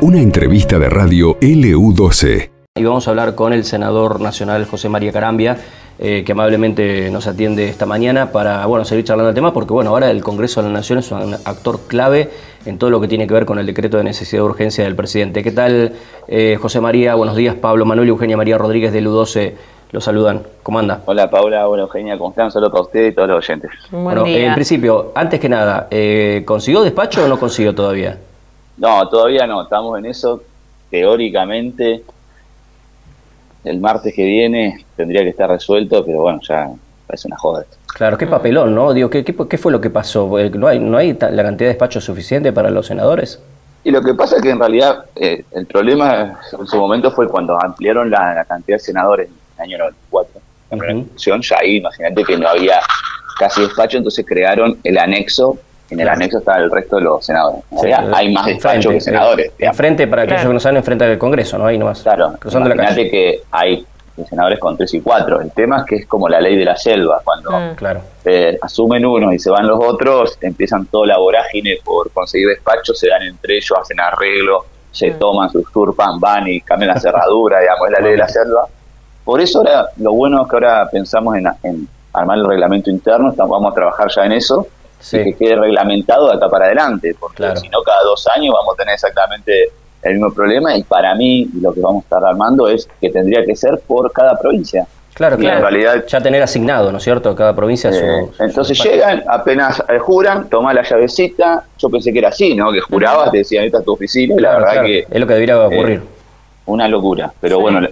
Una entrevista de radio LU12. Y vamos a hablar con el senador nacional José María Carambia, eh, que amablemente nos atiende esta mañana para bueno, seguir charlando el tema, porque bueno, ahora el Congreso de la Nación es un actor clave en todo lo que tiene que ver con el decreto de necesidad de urgencia del presidente. ¿Qué tal, eh, José María? Buenos días, Pablo Manuel y Eugenia María Rodríguez de LU12 los saludan. ¿Cómo anda? Hola Paula, hola Eugenia, ¿cómo están? Solo para usted y todos los oyentes. bueno, en principio, antes que nada, eh, ¿consiguió despacho o no consiguió todavía? No, todavía no, estamos en eso. Teóricamente, el martes que viene tendría que estar resuelto, pero bueno, ya parece una joda. Claro, qué papelón, ¿no? Digo, ¿qué, qué, fue lo que pasó? Eh, ¿No hay, ¿No hay la cantidad de despacho suficiente para los senadores? Y lo que pasa es que en realidad eh, el problema en su momento fue cuando ampliaron la, cantidad de senadores en el año 94. En uh ya ahí, imagínate que no había casi despacho, entonces crearon el anexo en el anexo está el resto de los senadores. hay más despachos que senadores. Enfrente, para aquellos que no saben, enfrente del Congreso, ¿no? Ahí nomás. Claro, cruzando la calle. que hay senadores con tres y cuatro. El tema es que es como la ley de la selva, cuando mm. claro. Eh, asumen uno y se van los otros, empiezan toda la vorágine por conseguir despacho, se dan entre ellos, hacen arreglo, se mm. toman, se usurpan, van y cambian la cerradura, digamos, es la ley de la selva. Por eso ahora, lo bueno es que ahora pensamos en, en armar el reglamento interno, estamos, vamos a trabajar ya en eso, que quede reglamentado de acá para adelante, porque si no cada dos años vamos a tener exactamente el mismo problema y para mí lo que vamos a estar armando es que tendría que ser por cada provincia. Claro, claro. En realidad, ya tener asignado, ¿no es cierto? Cada provincia eh, Entonces llegan, apenas eh, juran, toma la llavecita. Yo pensé que era así, ¿no? Que jurabas, te decían, esta es tu oficina, y la verdad que. Es lo que debería ocurrir. Eh, una locura. Pero bueno,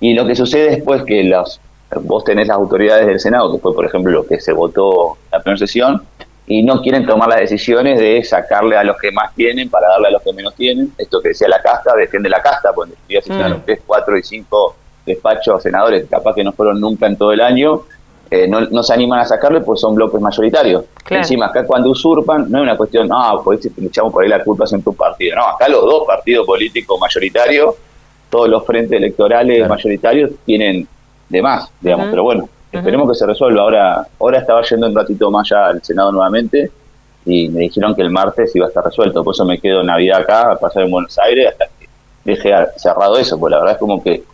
y lo que sucede después que los, vos tenés las autoridades del Senado, que fue, por ejemplo, lo que se votó la primera sesión, y no quieren tomar las decisiones de sacarle a los que más tienen para darle a los que menos tienen. Esto que decía la casta, defiende la casta, pues ya se hicieron 3, 4 y 5 despachos senadores, capaz que no fueron nunca en todo el año, eh, no, no, se animan a sacarle pues son bloques mayoritarios. Encima, acá cuando usurpan, no es una cuestión, ah, pues le echamos por ahí la culpa en tu partido. No, acá los dos partidos políticos mayoritarios, todos los frentes electorales mayoritarios tienen de más, digamos, pero bueno, Esperemos que se resuelva. Ahora, ahora estaba yendo un ratito más ya al Senado nuevamente y me dijeron que el martes iba a estar resuelto. Por eso me quedo Navidad acá, a pasar en Buenos Aires, hasta que deje cerrado eso. Pues la verdad es como que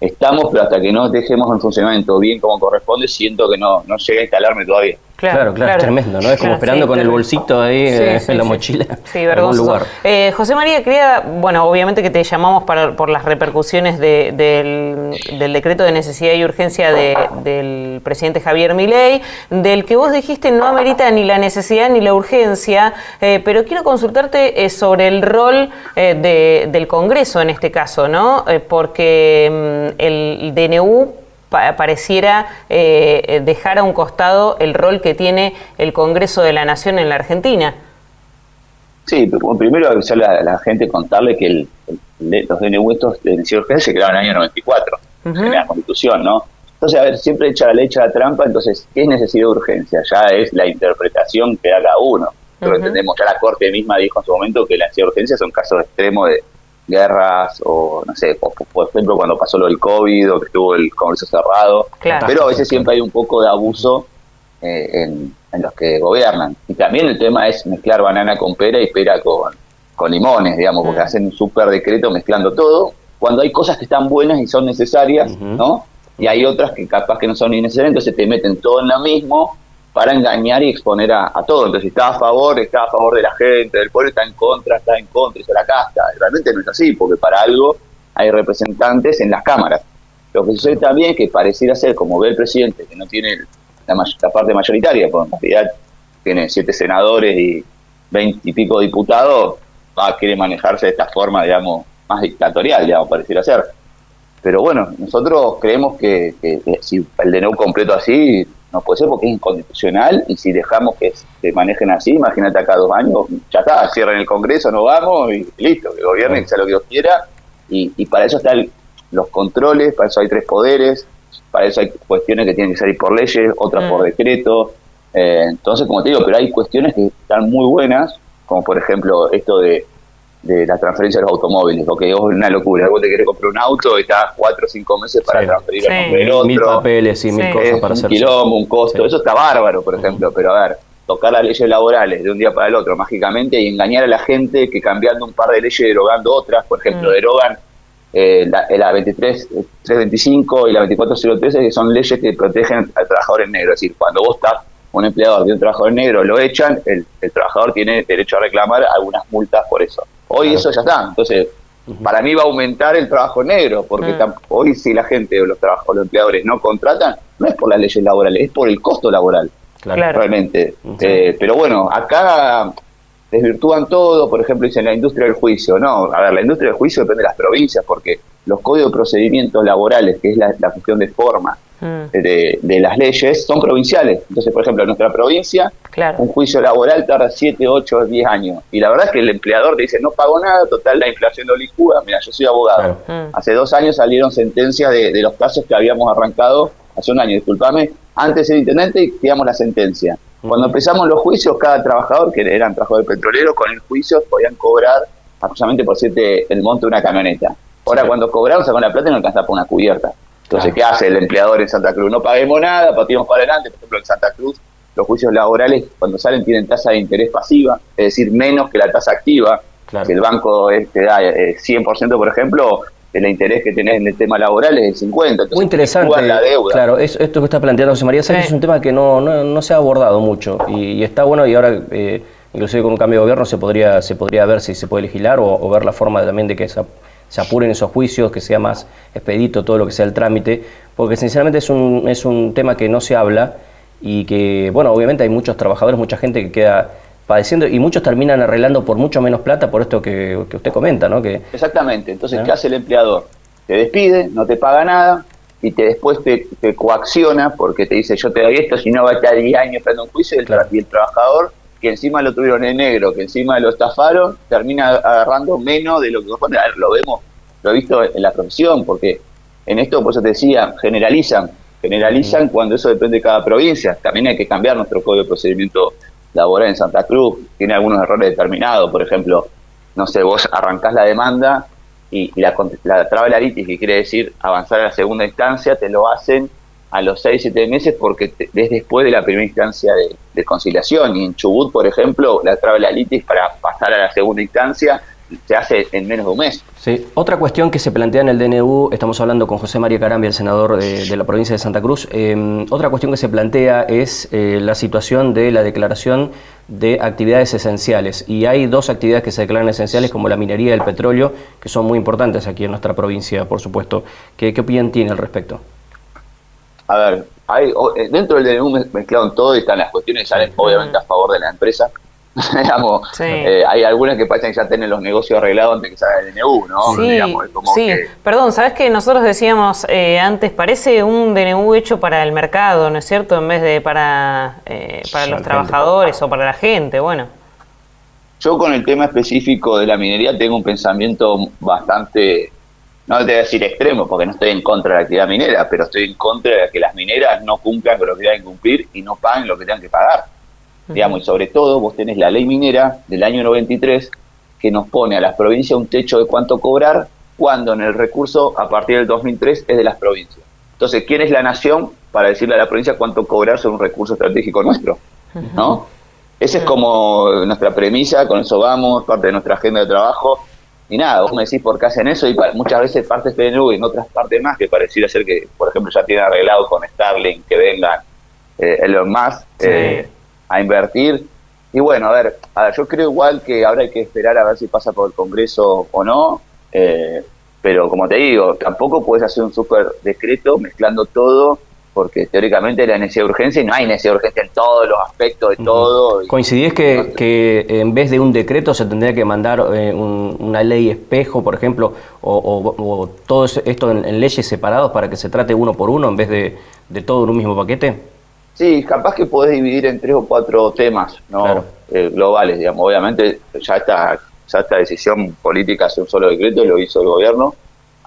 estamos, pero hasta que no dejemos en funcionamiento bien como corresponde, siento que no, no llega a instalarme todavía. Claro, claro, es tremendo, ¿no? Es como esperando con el bolsito ahí eh, en la mochila. Sí, vergonzoso. Lugar. Eh, José María, quería, bueno, obviamente que te llamamos para, por las repercusiones del, decreto de necesidad y urgencia del presidente Javier Milei, del que vos dijiste no amerita ni la necesidad ni la urgencia, eh, pero quiero consultarte sobre el rol del Congreso en este caso, ¿no? porque mm, el DNU pareciera eh, dejar a un costado el rol que tiene el Congreso de la Nación en la Argentina. Sí, primero avisarle a la gente, contarle que el, los DNU estos de urgencia se crearon en el año 94, en la Constitución, ¿no? Entonces, a ver, siempre echa la leche a la trampa, entonces, ¿qué es necesidad de urgencia? Ya es la interpretación que haga uno. Pero entendemos, ya la Corte misma dijo en su momento que la necesidad de urgencia son casos extremos de guerras o no sé, por, ejemplo cuando pasó lo del COVID o que estuvo el Congreso cerrado, pero a veces siempre hay un poco de abuso eh, en, los que gobiernan. Y también el tema es mezclar banana con pera y pera con, con limones, digamos, porque mm. hacen un súper decreto mezclando todo, cuando hay cosas que están buenas y son necesarias, ¿no? Y hay otras que capaz que no son necesarias, entonces te meten todo en lo mismo para engañar y exponer a, todo. Entonces, está a favor, está a favor de la gente, del pueblo, está en contra, está en contra, se la casta. realmente no es así, porque para algo hay representantes en las cámaras. Lo que sucede también es que pareciera ser, como ve el presidente, que no tiene la, parte mayoritaria, porque en realidad tiene siete senadores y veinte y pico diputados, va a querer manejarse de esta forma, digamos, más dictatorial, digamos, pareciera ser. Pero bueno, nosotros creemos que, que si el DNU completo así, no puede ser porque es inconstitucional y si dejamos que se manejen así, imagínate acá dos años, ya está, cierren el Congreso, no vamos y listo, que gobiernen, que sea lo que Dios quiera. Y, para eso están los controles, para eso hay tres poderes, para eso hay cuestiones que tienen que salir por leyes, otras por mm. decreto. Eh, entonces, como te digo, pero hay cuestiones que están muy buenas, como por ejemplo esto de de la transferencia de los automóviles, porque es una locura. Vos te querés comprar un auto y estás cuatro o cinco meses para transferir el nombre del otro. Mil papeles y mil cosas para hacer. Un quilombo, un costo, eso está bárbaro, por ejemplo, pero a ver, tocar las leyes laborales de un día para el otro mágicamente y engañar a la gente que cambiando un par de leyes derogando otras, por ejemplo, mm. derogan eh, la, la 23.325 y la 24.013, que son leyes que protegen al trabajador en negro. Es decir, cuando vos estás un empleador de un trabajador negro, lo echan, el, trabajador tiene derecho a reclamar algunas multas por eso. Hoy eso ya está. Entonces, para mí va a aumentar el trabajo negro, porque mm. hoy si la gente o los, trabajadores, los empleadores no contratan, no es por las leyes laborales, es por el costo laboral. Claro. Realmente. Eh, pero bueno, acá desvirtúan todo, por ejemplo, dicen la industria del juicio. No, a ver, la industria del juicio depende de las provincias, porque los códigos de procedimientos laborales, que es la, la cuestión de forma mm. de, las leyes, son provinciales. Entonces, por ejemplo, en nuestra provincia, un juicio laboral tarda 7, 8, 10 años. Y la verdad es que el empleador dice, no pago nada, total, la inflación no licúa. Mira, yo soy abogado. Mm. Hace dos años salieron sentencias de, los casos que habíamos arrancado, hace un año, discúlpame, antes el intendente y la sentencia. Cuando empezamos los juicios, cada trabajador, que eran trabajadores petroleros, con el juicio podían cobrar aproximadamente por siete el monto de una camioneta. Ahora, cuando cobramos con la plata no alcanza por una cubierta. Entonces, ¿qué hace el empleador en Santa Cruz? No paguemos nada, patimos para adelante. Por ejemplo, en Santa Cruz, los juicios laborales, cuando salen, tienen tasa de interés pasiva, es decir, menos que la tasa activa. Si el banco te da 100%, eh, por ejemplo, el interés que tenés en el tema laboral es el 50. Muy interesante. Claro, esto que está planteando José María es un tema que no, no, se ha abordado mucho y, está bueno y ahora, eh, inclusive con un cambio de gobierno, se podría, se podría ver si se puede legislar o, ver la forma también de que se, se, apuren esos juicios, que sea más expedito todo lo que sea el trámite, porque sinceramente es un, es un tema que no se habla y que, bueno, obviamente hay muchos trabajadores, mucha gente que queda padeciendo y muchos terminan arreglando por mucho menos plata por esto que, usted comenta, ¿no? Que, Exactamente, entonces, ¿qué hace el empleador? Te despide, no te paga nada y te después te, coacciona porque te dice yo te doy esto, si no va a estar 10 años esperando un juicio y el, y el trabajador que encima lo tuvieron en negro, que encima lo estafaron, termina agarrando menos de lo que corresponde. A ver, lo vemos, lo he visto en la profesión, porque en esto, por eso te decía, generalizan, generalizan cuando eso depende de cada provincia. También hay que cambiar nuestro código de procedimiento laboral en Santa Cruz, tiene algunos errores determinados, por ejemplo, no sé, vos arrancás la demanda y, la, la traba la litis, que quiere decir avanzar a la segunda instancia, te lo hacen a los 6, 7 meses porque es después de la primera instancia de, conciliación. Y en Chubut, por ejemplo, la traba la litis para pasar a la segunda instancia se hace en menos de un mes. Sí, otra cuestión que se plantea en el DNU, estamos hablando con José María Carambia, el senador de, la provincia de Santa Cruz, em, otra cuestión que se plantea es eh, la situación de la declaración de actividades esenciales. Y hay dos actividades que se declaran esenciales, como la minería y el petróleo, que son muy importantes aquí en nuestra provincia, por supuesto. ¿Qué, qué opinión tiene al respecto? A ver, hay, eh, dentro del DNU mezclado todo y están las cuestiones salen obviamente a favor de la empresa, digamos, eh, hay algunas que parecen que ya tienen los negocios arreglados antes que salga el DNU, ¿no? Sí, sí. perdón, ¿sabes que nosotros decíamos eh, antes, parece un DNU hecho para el mercado, ¿no es cierto? En vez de para, eh, para los trabajadores o para la gente, bueno. Yo con el tema específico de la minería tengo un pensamiento bastante, no te voy a decir extremo, porque no estoy en contra de la actividad minera, pero estoy en contra de que las mineras no cumplan con lo que deben cumplir y no paguen lo que tengan que pagar digamos, y sobre todo vos tenés la ley minera del año 93 que nos pone a las provincias un techo de cuánto cobrar cuando en el recurso a partir del 2003 es de las provincias. Entonces, ¿quién es la nación para decirle a la provincia cuánto cobrar sobre un recurso estratégico nuestro? ¿No? Esa es como nuestra premisa, con eso vamos, parte de nuestra agenda de trabajo. Y nada, vos me decís por qué hacen eso y muchas veces partes PNU y en otras partes más que pareciera ser que, por ejemplo, ya tienen arreglado con Starlink que vengan eh, Elon Musk. Eh, a invertir. Y bueno, a ver, yo creo igual que ahora hay que esperar a ver si pasa por el Congreso o no, eh, pero como te digo, tampoco puedes hacer un súper decreto mezclando todo, porque teóricamente la necesidad de urgencia y no hay necesidad de urgencia en todos los aspectos de todo. ¿Coincidís que, que, en vez de un decreto se tendría que mandar eh, una ley espejo, por ejemplo, o, todo esto en, leyes separados para que se trate uno por uno en vez de, de todo en un mismo paquete? Sí, capaz que podés dividir en tres o cuatro temas ¿no? Eh, globales, digamos. Obviamente ya esta, ya esta decisión política hace un solo decreto, lo hizo el gobierno.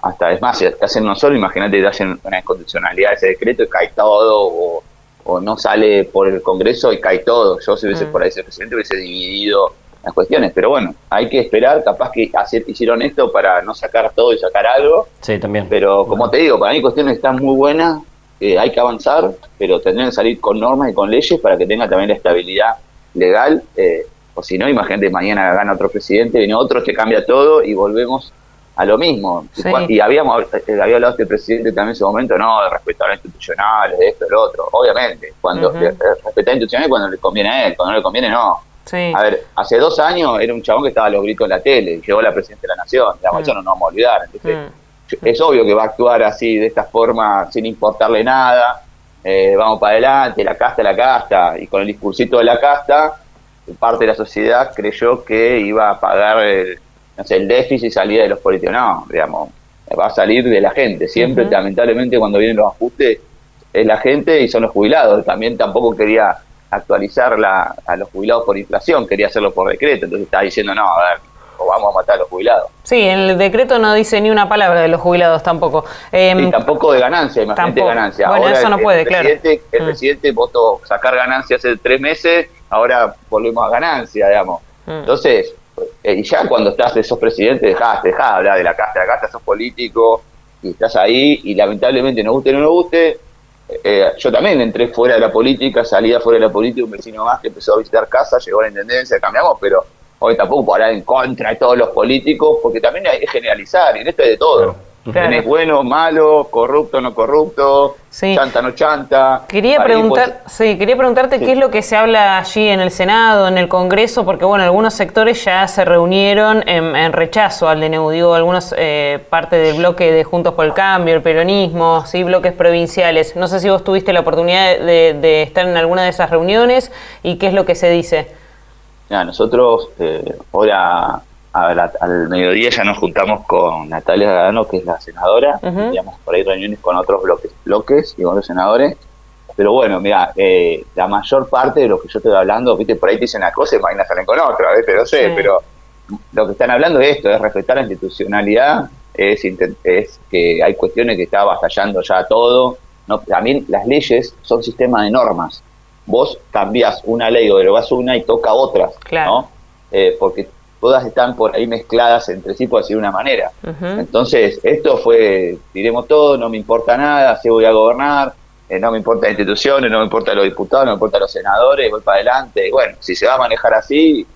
Hasta, es más, si te hacen uno solo, imagínate te hacen una incondicionalidad de ese decreto y cae todo, o, no sale por el Congreso y cae todo. Yo si hubiese mm. por ahí ese presidente hubiese dividido las cuestiones, pero bueno, hay que esperar, capaz que hacer, hicieron esto para no sacar todo y sacar algo. Sí, también. Pero como te digo, para mí cuestiones están muy buenas, hay que avanzar, pero tendrían que salir con normas y con leyes para que tenga también la estabilidad legal, eh, o si no, imagínate, mañana gana otro presidente, viene otro, que cambia todo y volvemos a lo mismo. Y, habíamos eh, había hablado este presidente también en su momento, no, de respetar a institucionales, de esto, de lo otro. Obviamente, cuando uh respetar institucionales cuando le conviene a él, cuando no le conviene, no. A ver, hace dos años era un chabón que estaba a los gritos en la tele, y llegó la presidenta de la nación, la mm. eso no nos vamos a olvidar. Entonces, mm. es obvio que va a actuar así, de esta forma, sin importarle nada. Eh, vamos para adelante, la casta, la casta, y con el discursito de la casta, parte de la sociedad creyó que iba a pagar el, no sé, el déficit salía de los políticos. No, digamos, va a salir de la gente. Siempre, lamentablemente, cuando vienen los ajustes, es la gente y son los jubilados. También tampoco quería actualizar la, a los jubilados por inflación, quería hacerlo por decreto. Entonces estaba diciendo, no, a ver, o vamos a matar a los jubilados. Sí, el decreto no dice ni una palabra de los jubilados tampoco. Eh, tampoco de ganancia, imagínate de ganancia. Bueno, eso no puede, claro. El mm. presidente votó sacar ganancia hace tres meses, ahora volvemos a ganancia, digamos. Mm. Entonces, y ya cuando estás, de esos presidentes, dejás, dejás de hablar de la casta, de la casta, sos político, y estás ahí, y lamentablemente, no guste o no nos guste, eh, yo también entré fuera de la política, salía fuera de la política, un vecino más que empezó a visitar casa, llegó a la intendencia, cambiamos, pero hoy tampoco hablar en contra de todos los políticos, porque también hay que generalizar, y en esto hay de todo. Tenés bueno, malo, corrupto, no corrupto, chanta, no chanta. Quería preguntar, sí, quería preguntarte qué es lo que se habla allí en el Senado, en el Congreso, porque bueno, algunos sectores ya se reunieron en, rechazo al DNU, digo, algunos eh, parte del bloque de Juntos por el Cambio, el peronismo, sí, bloques provinciales. No sé si vos tuviste la oportunidad de, estar en alguna de esas reuniones y qué es lo que se dice. Ya, nosotros eh, ahora al mediodía ya nos juntamos con Natalia Gadano, que es la senadora, uh por ahí reuniones con otros bloques, bloques y con los senadores. Pero bueno, mira, eh, la mayor parte de lo que yo estoy hablando, viste, por ahí te dicen una cosa y mañana salen con otra, ¿ves? pero sé, pero lo que están hablando es esto, es respetar la institucionalidad, es, es que hay cuestiones que está avasallando ya todo. No, también las leyes son sistemas de normas. Vos cambiás una ley o derogás una y toca otras, ¿no? Eh, porque todas están por ahí mezcladas entre sí, por decir una manera. Entonces, esto fue, diremos todo, no me importa nada, si voy a gobernar, eh, no me importa las instituciones, no me importa los diputados, no me importa los senadores, voy para adelante. bueno, si se va a manejar así,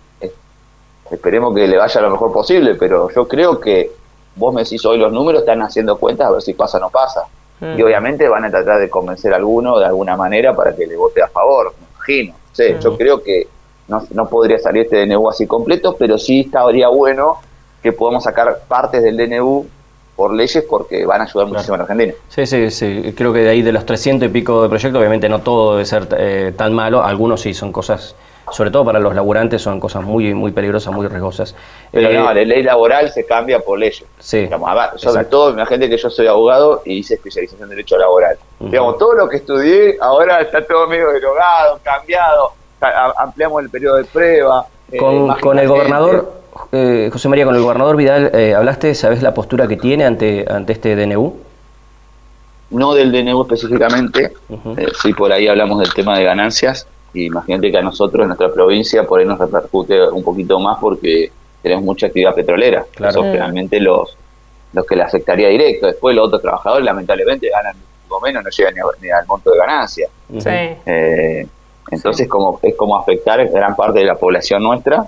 esperemos que le vaya lo mejor posible, pero yo creo que vos me decís hoy los números, están haciendo cuentas a ver si pasa o no pasa. Mm. Y obviamente van a tratar de convencer a alguno de alguna manera para que le vote a favor, me imagino. Yo mm. creo que no, podría salir este DNU así completo, pero sí estaría bueno que podamos sacar partes del DNU por leyes porque van a ayudar muchísimo a la Argentina. Sí, sí, sí. Creo que de ahí de los 300 y pico de proyectos, obviamente no todo debe ser eh, tan malo. Algunos sí son cosas, sobre todo para los laburantes, son cosas muy muy peligrosas, muy riesgosas. Pero no, eh, la ley laboral se cambia por leyes. Sí. sobre todo, imagínate que yo soy abogado y hice especialización en Derecho Laboral. Digamos, todo lo que estudié ahora está todo medio derogado, cambiado ampliamos el periodo de prueba. Eh, con, el gobernador, eh, José María, con el gobernador Vidal, eh, ¿hablaste, sabes la postura que tiene ante, ante este DNU? No del DNU específicamente, sí por ahí hablamos del tema de ganancias, y imagínate que a nosotros, en nuestra provincia, por ahí nos repercute un poquito más porque tenemos mucha actividad petrolera, claro. son generalmente los, los que le afectaría directo. Después los otros trabajadores lamentablemente ganan poco menos, no llegan ni, al monto de ganancia. Sí. Entonces como, es como afectar gran parte de la población nuestra.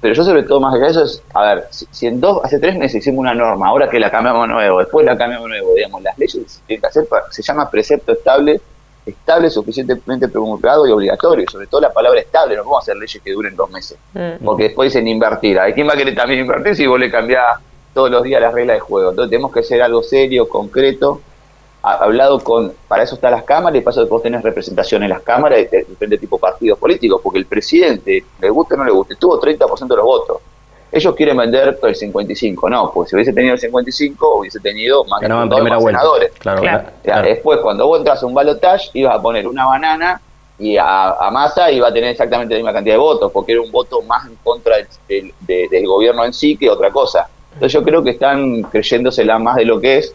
Pero yo sobre todo más allá de eso es, a ver, si, en dos, hace tres meses hicimos una norma, ahora que la cambiamos nuevo, después la cambiamos nuevo, digamos, las leyes tienen que hacer, se llama precepto estable, estable, suficientemente promulgado y obligatorio, sobre todo la palabra estable, no podemos hacer leyes que duren dos meses, mm. porque después dicen invertir, ¿a quién va a querer también invertir si vos le cambiás todos los días las reglas de juego? Entonces tenemos que hacer algo serio, concreto, hablado con, para eso están las cámaras y para eso vos tenés representación en las cámaras de diferentes tipos de partidos políticos, porque el presidente, le guste o no le guste, tuvo 30% de los votos. Ellos quieren vender el 55, no, porque si hubiese tenido el 55 hubiese tenido más, de senadores. Claro, Después, cuando vos entras a un balotage, ibas a poner una banana y a, a Massa iba a tener exactamente la misma cantidad de votos, porque era un voto más en contra del gobierno en sí que otra cosa. Entonces yo creo que están creyéndosela más de lo que es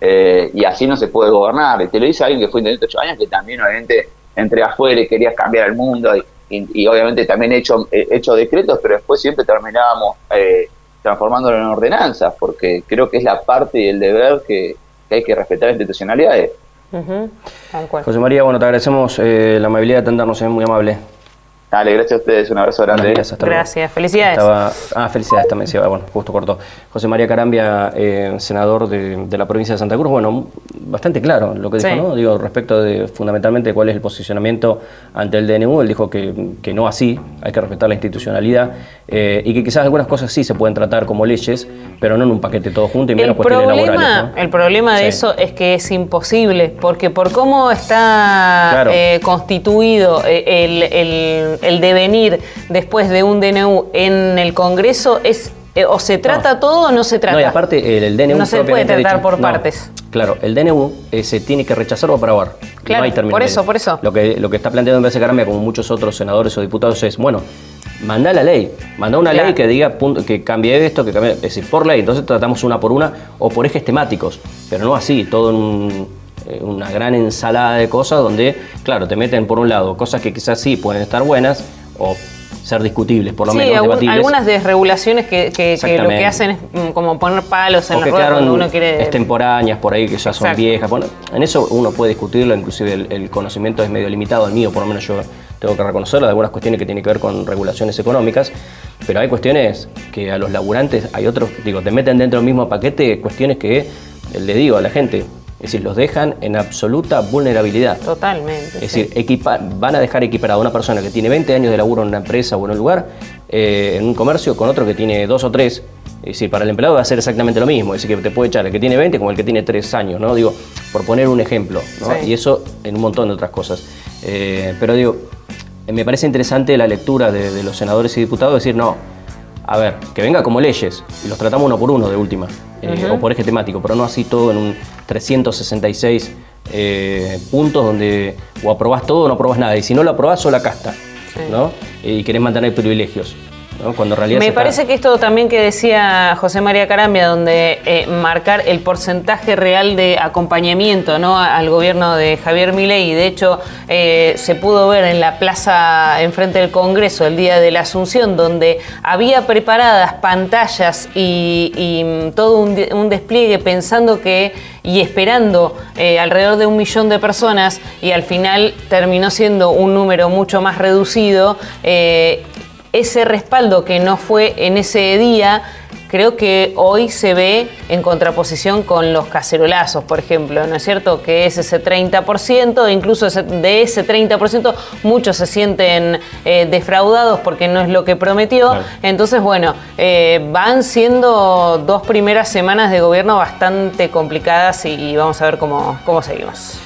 eh, y así no se puede gobernar. Y te lo dice alguien que fue intendente ocho años que también obviamente entre afuera y quería cambiar el mundo y, obviamente también he hecho, hecho decretos, pero después siempre terminábamos eh, transformándolo en ordenanzas porque creo que es la parte y el deber que, hay que respetar las institucionalidades. José María, bueno, te agradecemos eh, la amabilidad de atendernos, es muy amable. Dale, gracias a ustedes, un abrazo grande. Gracias, felicidades. ah, felicidades también, sí, bueno, justo cortó. José María Carambia, eh, senador de, la provincia de Santa Cruz, bueno, bastante claro lo que dijo, ¿no? Digo, respecto de fundamentalmente cuál es el posicionamiento ante el DNU, él dijo que, que no así, hay que respetar la institucionalidad eh, y que quizás algunas cosas sí se pueden tratar como leyes, pero no en un paquete todo junto y menos el cuestiones problema, laborales. El problema de eso es que es imposible, porque por cómo está eh, constituido el, el el devenir después de un DNU en el Congreso es eh, o se trata todo o no se trata. No, y aparte el, DNU no se puede tratar por partes. Claro, el DNU eh, se tiene que rechazar o aprobar. Claro, por eso, por eso. Lo que, lo que está planteando en vez de Carambia, como muchos otros senadores o diputados, es, bueno, manda la ley, manda una ley que diga que cambie esto, que cambie, es decir, por ley, entonces tratamos una por una o por ejes temáticos, pero no así, todo en un eh, una gran ensalada de cosas donde, claro, te meten por un lado cosas que quizás sí pueden estar buenas o ser discutibles, por lo menos debatibles. algunas desregulaciones que, que, lo que hacen es mm, como poner palos en la rueda cuando uno quiere... extemporáneas por ahí que ya son viejas. Bueno, en eso uno puede discutirlo, inclusive el, conocimiento es medio limitado, el mío por lo menos yo tengo que reconocerlo, de algunas cuestiones que tienen que ver con regulaciones económicas, pero hay cuestiones que a los laburantes, hay otros, digo, te meten dentro del mismo paquete cuestiones que le digo a la gente, es decir, los dejan en absoluta vulnerabilidad. Totalmente. Es decir, van a dejar equiparada a una persona que tiene 20 años de laburo en una empresa o en un lugar, eh, en un comercio, con otro que tiene dos o tres. Es decir, para el empleado va a ser exactamente lo mismo. Es decir, que te puede echar el que tiene 20 como el que tiene 3 años, ¿no? Digo, por poner un ejemplo, ¿no? Y eso en un montón de otras cosas. Eh, pero digo, me parece interesante la lectura de, de los senadores y diputados, decir, no, a ver, que venga como leyes, y los tratamos uno por uno de última, eh, o por eje temático, pero no así todo en un 366 eh, puntos donde o aprobás todo o no aprobás nada, y si no lo aprobás, la casta, ¿no? Y querés mantener privilegios. Cuando realidad Me parece que esto también que decía José María Carambia, donde eh, marcar el porcentaje real de acompañamiento ¿no? al gobierno de Javier Milei, y de hecho eh, se pudo ver en la plaza enfrente del Congreso el día de la Asunción, donde había preparadas pantallas y, mm, todo un, despliegue pensando que y esperando eh, alrededor de un millón de personas y al final terminó siendo un número mucho más reducido ese respaldo que no fue en ese día, creo que hoy se ve en contraposición con los cacerolazos, por ejemplo, ¿no es cierto? Que es ese 30%, incluso de ese 30% muchos se sienten eh, defraudados porque no es lo que prometió. Entonces, bueno, eh, van siendo dos primeras semanas de gobierno bastante complicadas y, vamos a ver cómo, cómo seguimos.